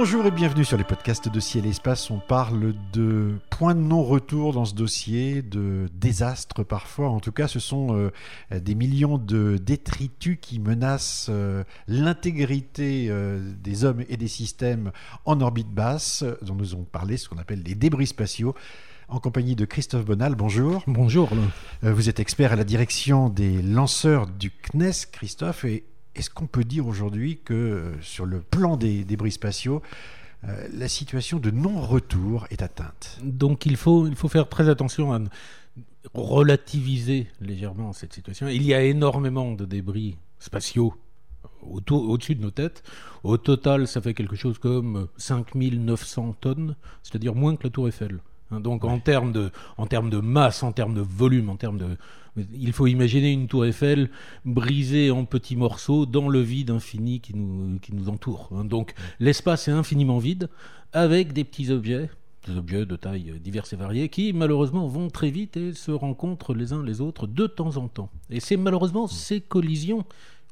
Bonjour et bienvenue sur les podcasts de Ciel et Espace. On parle de points de non-retour dans ce dossier, de désastres parfois. En tout cas, ce sont euh, des millions de détritus qui menacent euh, l'intégrité euh, des hommes et des systèmes en orbite basse, dont nous avons parlé, ce qu'on appelle les débris spatiaux en compagnie de Christophe Bonal. Bonjour. Bonjour. Vous êtes expert à la direction des lanceurs du CNES, Christophe, et est-ce qu'on peut dire aujourd'hui que euh, sur le plan des débris spatiaux, euh, la situation de non-retour est atteinte? Donc il faut, il faut faire très attention à relativiser légèrement cette situation. Il y a énormément de débris spatiaux au-dessus de nos têtes. Au total, ça fait quelque chose comme 5900 tonnes, c'est-à-dire moins que la tour Eiffel. Hein, Donc en termes de, en termes de masse, en termes de volume, en termes de, il faut imaginer une tour Eiffel brisée en petits morceaux dans le vide infini qui nous, qui nous entoure. hein. Donc l'espace est infiniment vide avec des petits objets, des objets de taille diverses et variées qui malheureusement vont très vite et se rencontrent les uns les autres de temps en temps. Et c'est malheureusement ces collisions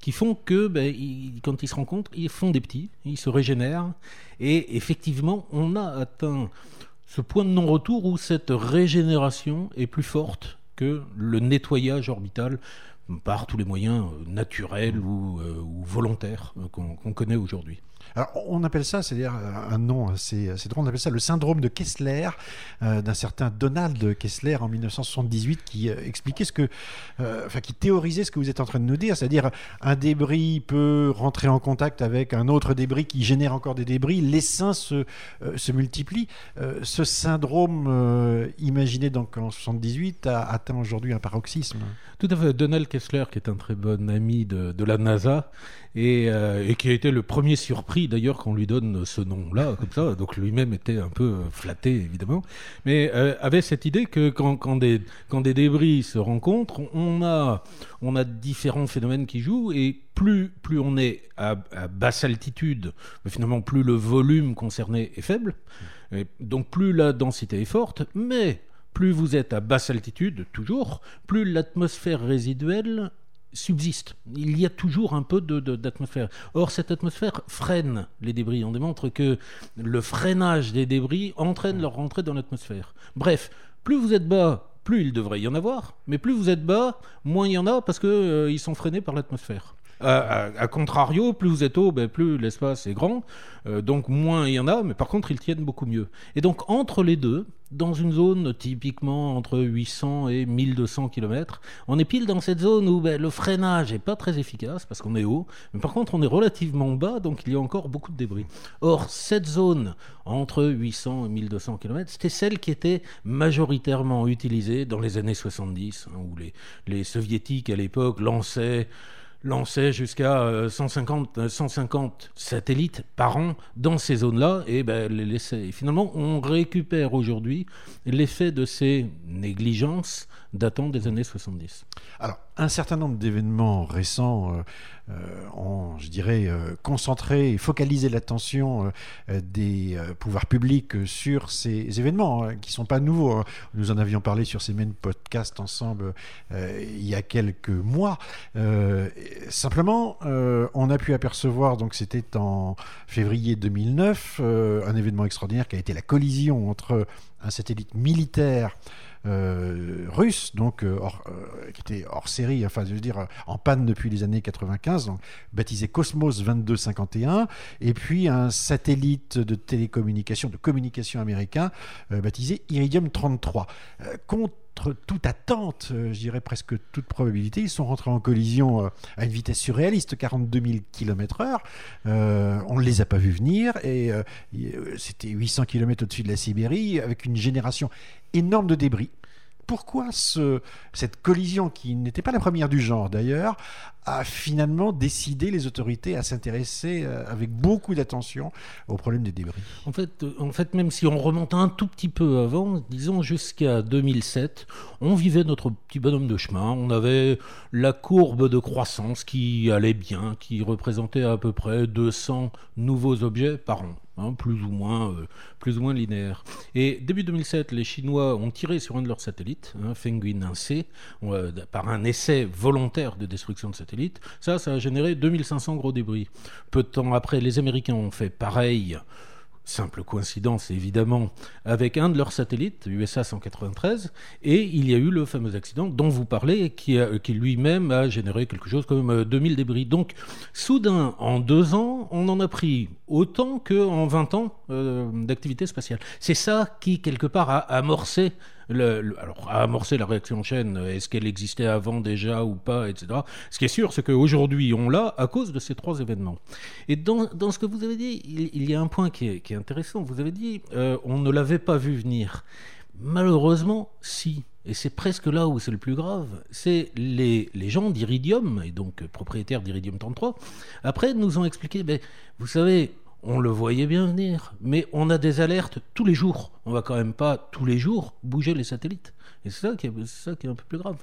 qui font que ben, ils- quand ils se rencontrent, ils font des petits, ils se régénèrent. Et effectivement, on a atteint ce point de non-retour où cette régénération est plus forte que le nettoyage orbital par tous les moyens euh, naturels ou, euh, volontaires euh, qu'on connaît aujourd'hui. On appelle ça, c'est-à-dire euh, un nom assez, drôle, on appelle ça le syndrome de Kessler, euh, d'un certain Donald Kessler en 1978, qui euh, expliquait ce que, enfin, qui théorisait ce que vous êtes en train de nous dire, c'est-à-dire un débris peut rentrer en contact avec un autre débris qui génère encore des débris, l'essaim se, se multiplie. Ce syndrome, imaginé donc en 78, a atteint aujourd'hui un paroxysme. Tout à fait. Donald Kessler, qui est un très bon ami de la NASA, et, euh, et qui a été le premier surpris d'ailleurs qu'on lui donne ce nom-là, comme ça. Donc lui-même était un peu flatté, évidemment. Mais euh, avait cette idée que quand, des, débris se rencontrent, on a, différents phénomènes qui jouent, et plus, on est à, basse altitude, finalement plus le volume concerné est faible, et donc plus la densité est forte, mais plus vous êtes à basse altitude, toujours, plus l'atmosphère résiduelle subsiste. Il y a toujours un peu de- de- d'atmosphère. Or, cette atmosphère freine les débris. On démontre que le freinage des débris entraîne leur rentrée dans l'atmosphère. Bref, plus vous êtes bas, plus il devrait y en avoir, mais plus vous êtes bas, moins il y en a parce qu'ils sont freinés par l'atmosphère. À, à- à contrario, plus vous êtes haut, ben, plus l'espace est grand, euh, donc moins il y en a, mais par contre ils tiennent beaucoup mieux. Et donc entre les deux, dans une zone typiquement entre 800 et 1200 km, on est pile dans cette zone où ben, le freinage n'est pas très efficace parce qu'on est haut, mais par contre on est relativement bas, donc il y a encore beaucoup de débris. Or, cette zone entre 800 et 1200 km, c'était celle qui était majoritairement utilisée dans les années 70, hein, où les, les soviétiques à l'époque lançaient lançait jusqu'à euh, 150, euh, 150 satellites par an dans ces zones-là et ben, les laisser. Et finalement, on récupère aujourd'hui l'effet de ces négligences datant des années 70. Alors, un certain nombre d'événements récents euh, euh, ont, je dirais, euh, concentré et focalisé l'attention des pouvoirs publics sur ces événements hein, qui ne sont pas nouveaux. hein. Nous en avions parlé sur ces mêmes podcasts ensemble il y a quelques mois. Simplement, on a pu apercevoir, donc c'était en février 2009, euh, un événement extraordinaire qui a été la collision entre un satellite militaire russe, donc qui était hors série, enfin je veux dire euh, en panne depuis les années 95, donc, baptisé Cosmos 2251, et puis un satellite de télécommunication, de communication américain, euh, baptisé Iridium 33. Euh, contre toute attente, euh, je dirais presque toute probabilité, ils sont rentrés en collision à une vitesse surréaliste, 42 000 km/h. On ne les a pas vus venir et c'était 800 km au-dessus de la Sibérie avec une génération énorme de débris. Pourquoi ce, cette collision, qui n'était pas la première du genre d'ailleurs, a finalement décidé les autorités à s'intéresser euh, avec beaucoup d'attention au problème des débris? En fait, euh, en fait, même si on remonte un tout petit peu avant, disons jusqu'à 2007, on vivait notre petit bonhomme de chemin. On avait la courbe de croissance qui allait bien, qui représentait à peu près 200 nouveaux objets par an. Hein, plus ou moins, euh, plus ou moins linéaire. Et début 2007, les Chinois ont tiré sur un de leurs satellites, hein, Fenghuin 1C, euh, par un essai volontaire de destruction de satellite. Ça, ça a généré 2500 gros débris. Peu de temps après, les Américains ont fait pareil simple coïncidence évidemment, avec un de leurs satellites, USA 193, et il y a eu le fameux accident dont vous parlez, qui, qui lui-même a généré quelque chose comme 2000 euh, débris. Donc, soudain, en deux ans, on en a pris autant qu'en 20 ans euh, d'activité spatiale. C'est ça qui, quelque part, a amorcé alors, à amorcer la réaction en chaîne, est-ce qu'elle existait avant déjà ou pas, etc. Ce qui est sûr, c'est qu'aujourd'hui, on l'a à cause de ces trois événements. Et dans, dans ce que vous avez dit, il, y a un point qui est, qui est intéressant. Vous avez dit, euh, on ne l'avait pas vu venir. Malheureusement, si. Et c'est presque là où c'est le plus grave. C'est les, les gens d'Iridium, et donc propriétaires d'Iridium 33, après nous ont expliqué, ben, vous savez, on le voyait bien venir, mais on a des alertes tous les jours. On va quand même pas tous les jours bouger les satellites. Et c'est ça, qui est, un peu plus grave.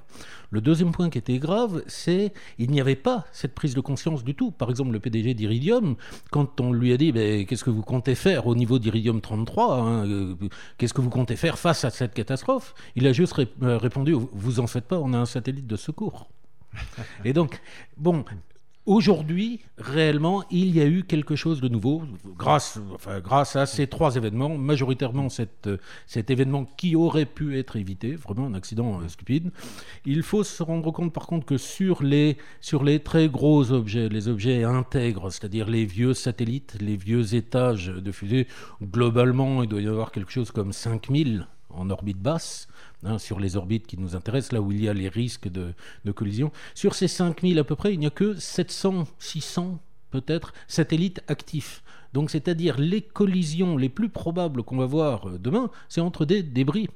Le deuxième point qui était grave, c'est il n'y avait pas cette prise de conscience du tout. Par exemple, le PDG d'Iridium, quand on lui a dit ben, qu'est-ce que vous comptez faire au niveau d'Iridium 33, hein, euh, qu'est-ce que vous comptez faire face à cette catastrophe, il a juste euh, répondu vous en faites pas, on a un satellite de secours. Et donc, bon, Aujourd'hui, réellement, il y a eu quelque chose de nouveau grâce, à ces trois événements, majoritairement cet événement qui aurait pu être évité, vraiment un accident euh, stupide. Il faut se rendre compte par contre que sur les, sur les très gros objets, les objets intègres, c'est-à-dire les vieux satellites, les vieux étages de fusée, globalement, il doit y avoir quelque chose comme 5000 en orbite basse. Hein, sur les orbites qui nous intéressent, là où il y a les risques de, collision. Sur ces 5000 à peu près, il n'y a que 700, 600 peut-être satellites actifs. Donc c'est-à-dire les collisions les plus probables qu'on va voir euh, demain, c'est entre des débris.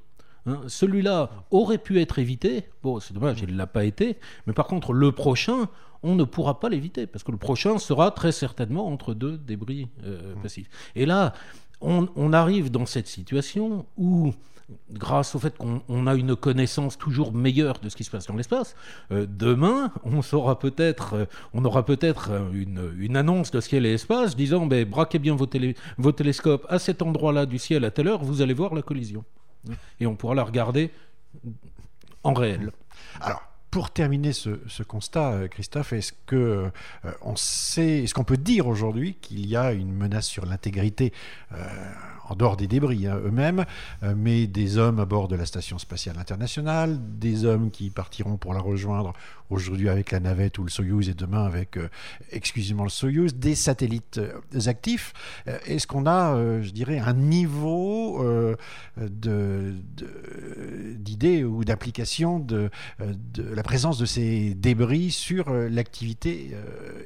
Hein. Celui-là aurait pu être évité. Bon, c'est dommage, il ne l'a pas été. Mais par contre, le prochain, on ne pourra pas l'éviter, parce que le prochain sera très certainement entre deux débris euh, passifs. Et là, on, arrive dans cette situation où grâce au fait qu'on a une connaissance toujours meilleure de ce qui se passe dans l'espace, euh, demain, on peut-être, euh, on aura peut-être une, annonce de ciel et espace disant, ben, braquez bien vos, vos télescopes à cet endroit-là du ciel à telle heure, vous allez voir la collision. Et on pourra la regarder en réel. Alors, pour terminer ce, constat, euh, Christophe, est-ce que on sait, est-ce qu'on peut dire aujourd'hui qu'il y a une menace sur l'intégrité en dehors des débris hein, eux-mêmes, euh, mais des hommes à bord de la Station spatiale internationale, des hommes qui partiront pour la rejoindre aujourd'hui avec la navette ou le Soyuz et demain avec euh, exclusivement le Soyuz, des satellites euh, actifs. Est-ce qu'on a, je dirais, un niveau d'idées ou d'application de, de la présence de ces débris sur l'activité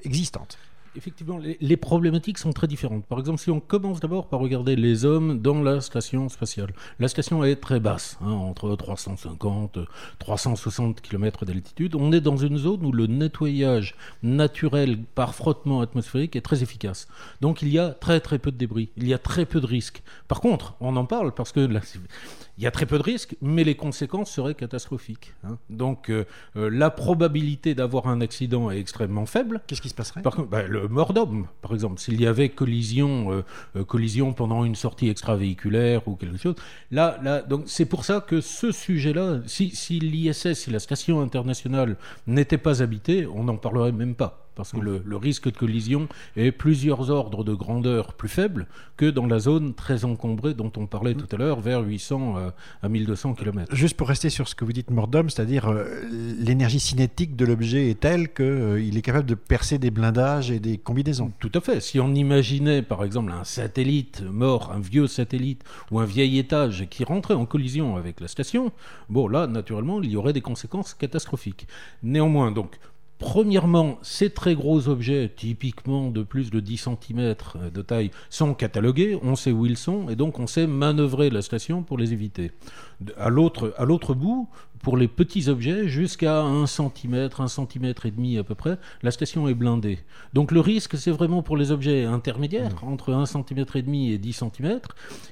existante? Effectivement, les, problématiques sont très différentes. Par exemple, si on commence d'abord par regarder les hommes dans la station spatiale, la station est très basse, hein, entre 350 360 km d'altitude. On est dans une zone où le nettoyage naturel par frottement atmosphérique est très efficace. Donc il y a très très peu de débris, il y a très peu de risques. Par contre, on en parle parce que là, il y a très peu de risques, mais les conséquences seraient catastrophiques. Hein. Donc euh, euh, la probabilité d'avoir un accident est extrêmement faible. Qu'est-ce qui se passerait? Par contre, bah, le mort d'homme, par exemple, s'il y avait collision, euh, collision pendant une sortie extravéhiculaire ou quelque chose. Là, là, donc c'est pour ça que ce sujet-là, si, si l'ISS, si la station internationale n'était pas habitée, on n'en parlerait même pas parce que le, risque de collision est plusieurs ordres de grandeur plus faible que dans la zone très encombrée dont on parlait tout à l'heure, vers 800 à, 1200 km. Juste pour rester sur ce que vous dites, Mordom, c'est-à-dire euh, l'énergie cinétique de l'objet est telle qu'il euh, est capable de percer des blindages et des combinaisons. Tout à fait. Si on imaginait, par exemple, un satellite mort, un vieux satellite ou un vieil étage qui rentrait en collision avec la station, bon, là, naturellement, il y aurait des conséquences catastrophiques. Néanmoins, donc, Premièrement, ces très gros objets, typiquement de plus de 10 cm de taille, sont catalogués, on sait où ils sont, et donc on sait manœuvrer la station pour les éviter. À l'autre bout, pour les petits objets, jusqu'à 1 cm, 1 cm et demi à peu près, la station est blindée. Donc le risque, c'est vraiment pour les objets intermédiaires, mmh. entre 1 cm et demi et 10 cm.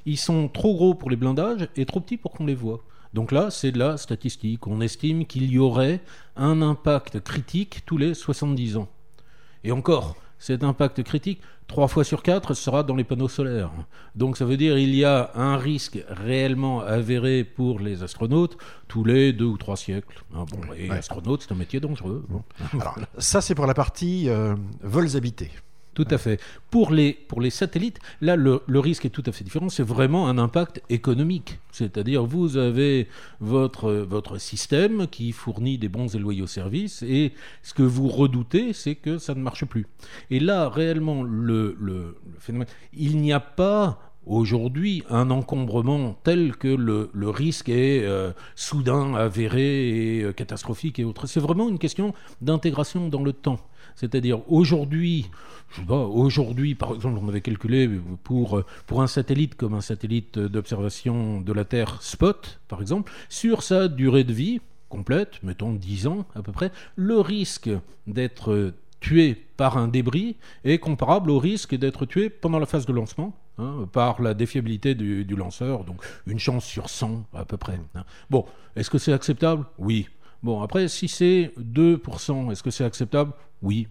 Ils sont trop gros pour les blindages et trop petits pour qu'on les voit. Donc là, c'est de la statistique. On estime qu'il y aurait un impact critique tous les 70 ans. Et encore, cet impact critique, trois fois sur quatre, sera dans les panneaux solaires. Donc ça veut dire qu'il y a un risque réellement avéré pour les astronautes tous les deux ou trois siècles. Ah bon, et astronaute, c'est un métier dangereux. Alors, ça, c'est pour la partie euh, vols habités. Tout à fait. Pour les, satellites, là, le, risque est tout à fait différent. C'est vraiment un impact économique. C'est-à-dire, vous avez votre, système qui fournit des bons et loyaux services, et ce que vous redoutez, c'est que ça ne marche plus. Et là, réellement, le, phénomène, il n'y a pas aujourd'hui un encombrement tel que le, le risque est euh, soudain, avéré et euh, catastrophique et autres. C'est vraiment une question d'intégration dans le temps. C'est-à-dire aujourd'hui, aujourd'hui, par exemple, on avait calculé pour, pour un satellite comme un satellite d'observation de la Terre Spot, par exemple, sur sa durée de vie complète, mettons 10 ans à peu près, le risque d'être tué par un débris est comparable au risque d'être tué pendant la phase de lancement, hein, par la défiabilité du, lanceur, donc une chance sur 100 à peu près. Hein. Bon, est-ce que c'est acceptable? Oui. Bon, après, si c'est 2%, est-ce que c'est acceptable? Oui.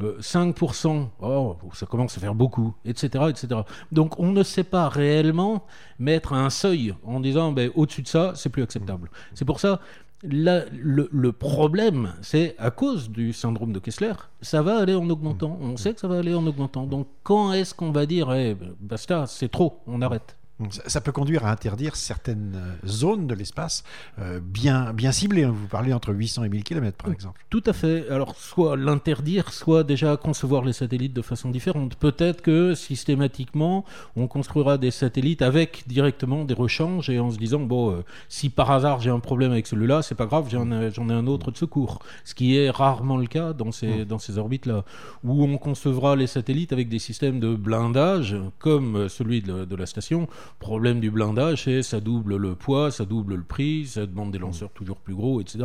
5%, euh, oh, ça commence à faire beaucoup, etc., etc. Donc on ne sait pas réellement mettre un seuil en disant ben, au-dessus de ça, c'est plus acceptable. C'est pour ça, le, le, problème, c'est à cause du syndrome de Kessler, ça va aller en augmentant. On sait que ça va aller en augmentant. Donc quand est-ce qu'on va dire, eh, basta, c'est trop, on arrête? Ça peut conduire à interdire certaines euh, zones de l'espace euh, bien, bien ciblées. Hein. Vous parlez entre 800 et 1000 km, par exemple. Tout à fait. Alors, soit l'interdire, soit déjà concevoir les satellites de façon différente. Peut-être que systématiquement, on construira des satellites avec directement des rechanges et en se disant, bon, euh, si par hasard j'ai un problème avec celui-là, c'est pas grave, j'en ai, ai, un autre de secours. Ce qui est rarement le cas dans ces, mmh. dans ces orbites-là. Où on concevra les satellites avec des systèmes de blindage, comme celui de, de la station problème du blindage, c'est ça double le poids, ça double le prix, ça demande des lanceurs toujours plus gros, etc.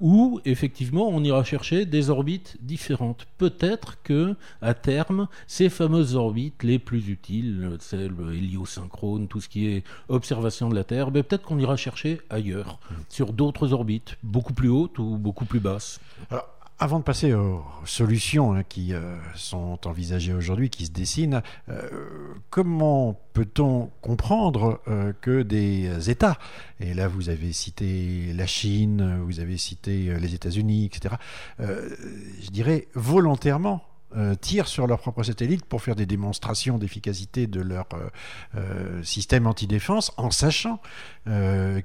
Ou effectivement, on ira chercher des orbites différentes. Peut-être que à terme, ces fameuses orbites les plus utiles, celles héliosynchrone, tout ce qui est observation de la Terre, ben, peut-être qu'on ira chercher ailleurs, sur d'autres orbites, beaucoup plus hautes ou beaucoup plus basses. Avant de passer aux solutions hein, qui euh, sont envisagées aujourd'hui, qui se dessinent, euh, comment peut-on comprendre euh, que des États, et là vous avez cité la Chine, vous avez cité les États-Unis, etc., je dirais volontairement euh, tirent sur leurs propres satellites pour faire des démonstrations d'efficacité de leur euh, euh, système antidéfense en sachant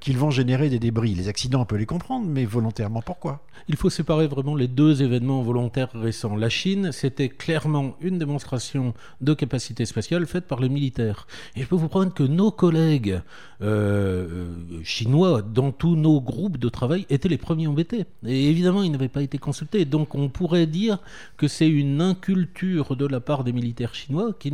qu'ils vont générer des débris. Les accidents, on peut les comprendre, mais volontairement, pourquoi? Il faut séparer vraiment les deux événements volontaires récents. La Chine, c'était clairement une démonstration de capacité spatiale faite par les militaires. Et je peux vous prendre que nos collègues chinois, dans tous nos groupes de travail, étaient les premiers embêtés. Et évidemment, ils n'avaient pas été consultés. Donc on pourrait dire que c'est une culture de la part des militaires chinois qui,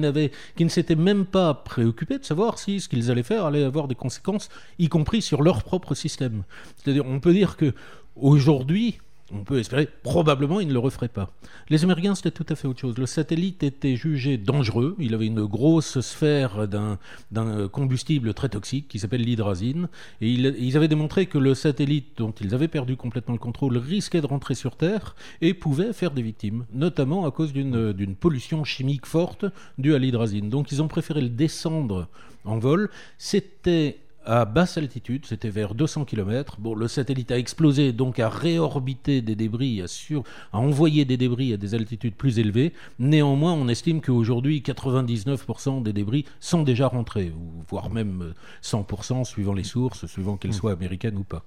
qui ne s'étaient même pas préoccupés de savoir si ce qu'ils allaient faire allait avoir des conséquences, y compris sur leur propre système. C'est-à-dire, on peut dire que aujourd'hui, on peut espérer, probablement il ne le referait pas. Les Américains, c'était tout à fait autre chose. Le satellite était jugé dangereux. Il avait une grosse sphère d'un combustible très toxique qui s'appelle l'hydrazine. Et ils avaient démontré que le satellite, dont ils avaient perdu complètement le contrôle, risquait de rentrer sur Terre et pouvait faire des victimes, notamment à cause d'une pollution chimique forte due à l'hydrazine. Donc ils ont préféré le descendre en vol. C'était à basse altitude, c'était vers 200 km. Bon, le satellite a explosé, donc a réorbité des débris, a, sur, a envoyé des débris à des altitudes plus élevées. Néanmoins, on estime qu'aujourd'hui, 99% des débris sont déjà rentrés, voire même 100% suivant les sources, suivant qu'elles mmh. soient américaines ou pas.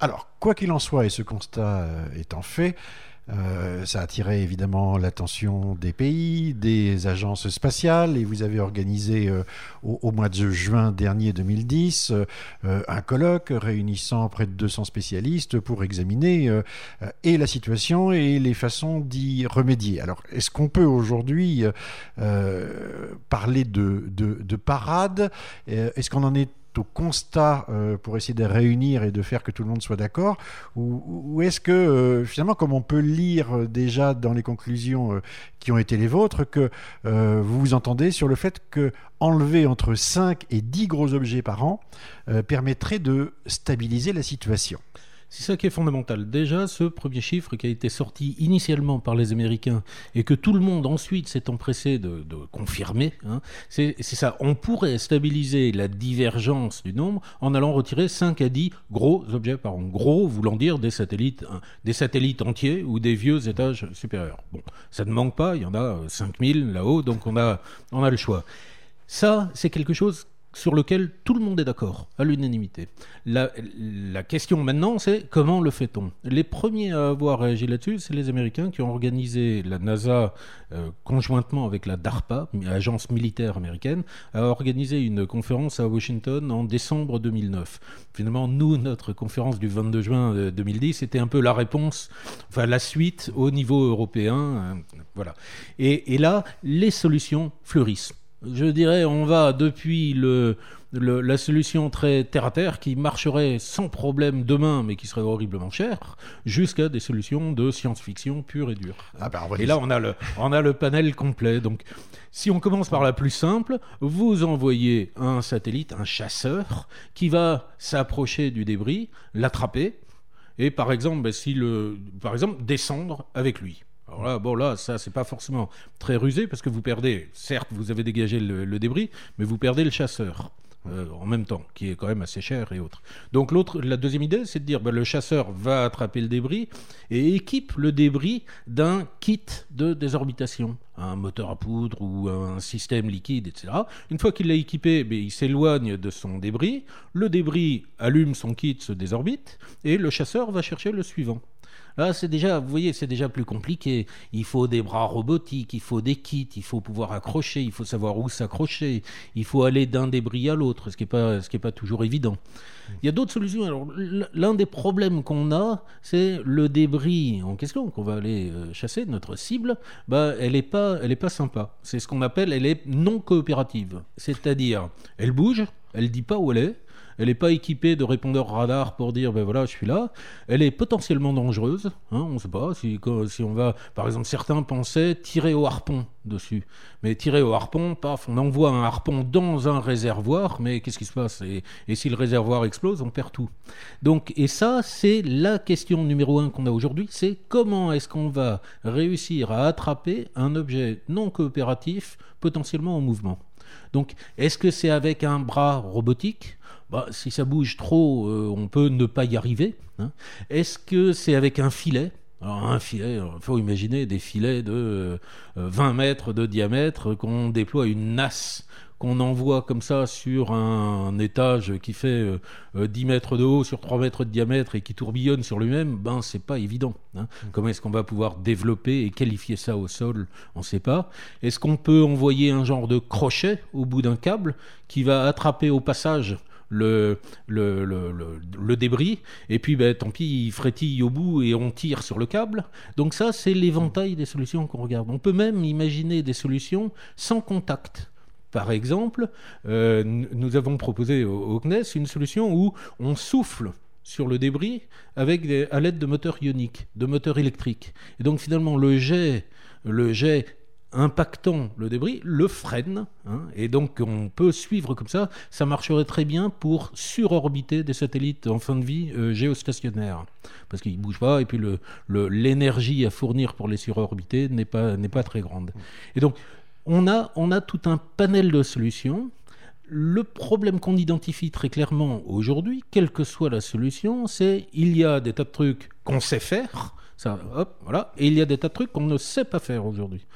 Alors, quoi qu'il en soit, et ce constat euh, étant fait, euh, ça a attiré évidemment l'attention des pays, des agences spatiales, et vous avez organisé euh, au, mois de juin dernier 2010 euh, un colloque réunissant près de 200 spécialistes pour examiner la situation et les façons d'y remédier. Alors, est-ce qu'on peut aujourd'hui parler de, de, de parade? Est-ce qu'on en est au constat euh, pour essayer de réunir et de faire que tout le monde soit d'accord Ou, est-ce que euh, finalement, comme on peut lire euh, déjà dans les conclusions qui ont été les vôtres, que vous vous entendez sur le fait que enlever entre 5 et 10 gros objets par an permettrait de stabiliser la situation? C'est ça qui est fondamental. Déjà, ce premier chiffre qui a été sorti initialement par les Américains et que tout le monde ensuite s'est empressé de, confirmer, hein, c'est ça. On pourrait stabiliser la divergence du nombre en allant retirer 5 à 10 gros objets par an. Gros voulant dire des satellites, hein, des satellites entiers ou des vieux étages supérieurs. Bon, ça ne manque pas, il y en a euh, 5000 là-haut, donc on a, on a le choix. Ça, c'est quelque chose sur lequel tout le monde est d'accord, à l'unanimité. La, question maintenant, c'est comment le fait-on? Les premiers à avoir réagi là-dessus, c'est les Américains qui ont organisé, la NASA, euh, conjointement avec la DARPA, agence militaire américaine, a organisé une conférence à Washington en décembre 2009. Finalement, nous, notre conférence du 22 juin euh, 2010, c'était un peu la réponse, enfin la suite au niveau européen. euh, voilà. Et là, les solutions fleurissent je dirais, on va depuis le, le, la solution très terre à terre qui marcherait sans problème demain, mais qui serait horriblement chère, jusqu'à des solutions de science-fiction pure et dure. ah va Et là, on a le, on a le panel complet. Donc, si on commence par la plus simple, vous envoyez un satellite, un chasseur, qui va s'approcher du débris, l'attraper, et par exemple, si le, par exemple, descendre avec lui. Alors là, bon là, ça c'est pas forcément très rusé parce que vous perdez, certes, vous avez dégagé le, débris, mais vous perdez le chasseur. euh, en même temps, qui est quand même assez cher et autres. Donc l'autre, la deuxième idée, c'est de dire, ben, le chasseur va attraper le débris et équipe le débris d'un kit de désorbitation, un moteur à poudre ou un système liquide, etc. Une fois qu'il l'a équipé, ben, il s'éloigne de son débris, le débris allume son kit, se désorbite, et le chasseur va chercher le suivant. Là, c'est déjà, vous voyez, c'est déjà plus compliqué. Il faut des bras robotiques, il faut des kits, il faut pouvoir accrocher, il faut savoir où s'accrocher, il faut aller d'un débris à l'autre, ce qui n'est pas, pas toujours évident. Il y a d'autres solutions. Alors, l'un des problèmes qu'on a, c'est le débris en question qu'on va aller euh, chasser, notre cible. Bah, elle est pas, elle est pas sympa. C'est ce qu'on appelle, elle est non coopérative. C'est-à-dire, elle bouge, elle dit pas où elle est. Elle n'est pas équipée de répondeurs radar pour dire ben voilà je suis là. Elle est potentiellement dangereuse. Hein, on sait pas si, si on va. Par exemple, certains pensaient tirer au harpon dessus. Mais tirer au harpon, paf, on envoie un harpon dans un réservoir. Mais qu'est-ce qui se passe? Et, et, si le réservoir explose, on perd tout. Donc et ça c'est la question numéro un qu'on a aujourd'hui. C'est comment est-ce qu'on va réussir à attraper un objet non coopératif potentiellement en mouvement? Donc est-ce que c'est avec un bras robotique? Bah, si ça bouge trop, euh, on peut ne pas y arriver. Hein. Est-ce que c'est avec un filet? Un filet, il faut imaginer des filets de euh, 20 mètres de diamètre qu'on déploie une nasse qu'on envoie comme ça sur un, un étage qui fait euh, 10 mètres de haut sur 3 mètres de diamètre et qui tourbillonne sur lui-même, ben c'est pas évident. Hein. Mmh. Comment est-ce qu'on va pouvoir développer et qualifier ça au sol? On ne sait pas. Est-ce qu'on peut envoyer un genre de crochet au bout d'un câble qui va attraper au passage le, le, le, le, débris, et puis ben, tant pis, il frétille au bout et on tire sur le câble? Donc ça, c'est l'éventail des solutions qu'on regarde. On peut même imaginer des solutions sans contact. Par exemple, euh, nous avons proposé au, CNES une solution où on souffle sur le débris avec à l'aide de moteurs ioniques, de moteurs électriques. Et donc finalement, le jet, le jet impactant le débris le freine. Hein, et donc on peut suivre comme ça. Ça marcherait très bien pour surorbiter des satellites en fin de vie euh, géostationnaires. Parce qu'ils ne bougent pas et puis l'énergie à fournir pour les surorbiter n'est pas, pas très grande. Et donc on a, on a tout un panel de solutions. Le problème qu'on identifie très clairement aujourd'hui, quelle que soit la solution, c'est il y a des tas de trucs qu'on sait faire, ça, hop, voilà. Et il y a des tas de trucs qu'on ne sait pas faire aujourd'hui.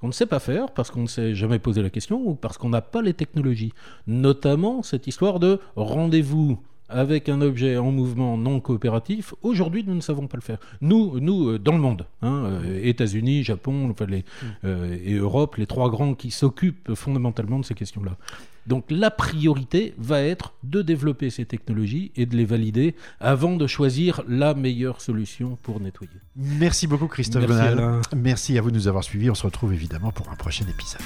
On ne sait pas faire parce qu'on ne s'est jamais posé la question ou parce qu'on n'a pas les technologies. Notamment cette histoire de rendez-vous avec un objet en mouvement non coopératif, aujourd'hui, nous ne savons pas le faire. Nous, nous euh, dans le monde, hein, euh, États-Unis, Japon enfin, les, euh, et Europe, les trois grands qui s'occupent fondamentalement de ces questions-là. Donc la priorité va être de développer ces technologies et de les valider avant de choisir la meilleure solution pour nettoyer. Merci beaucoup Christophe Merci, Bonal. Alain. Merci à vous de nous avoir suivis. On se retrouve évidemment pour un prochain épisode.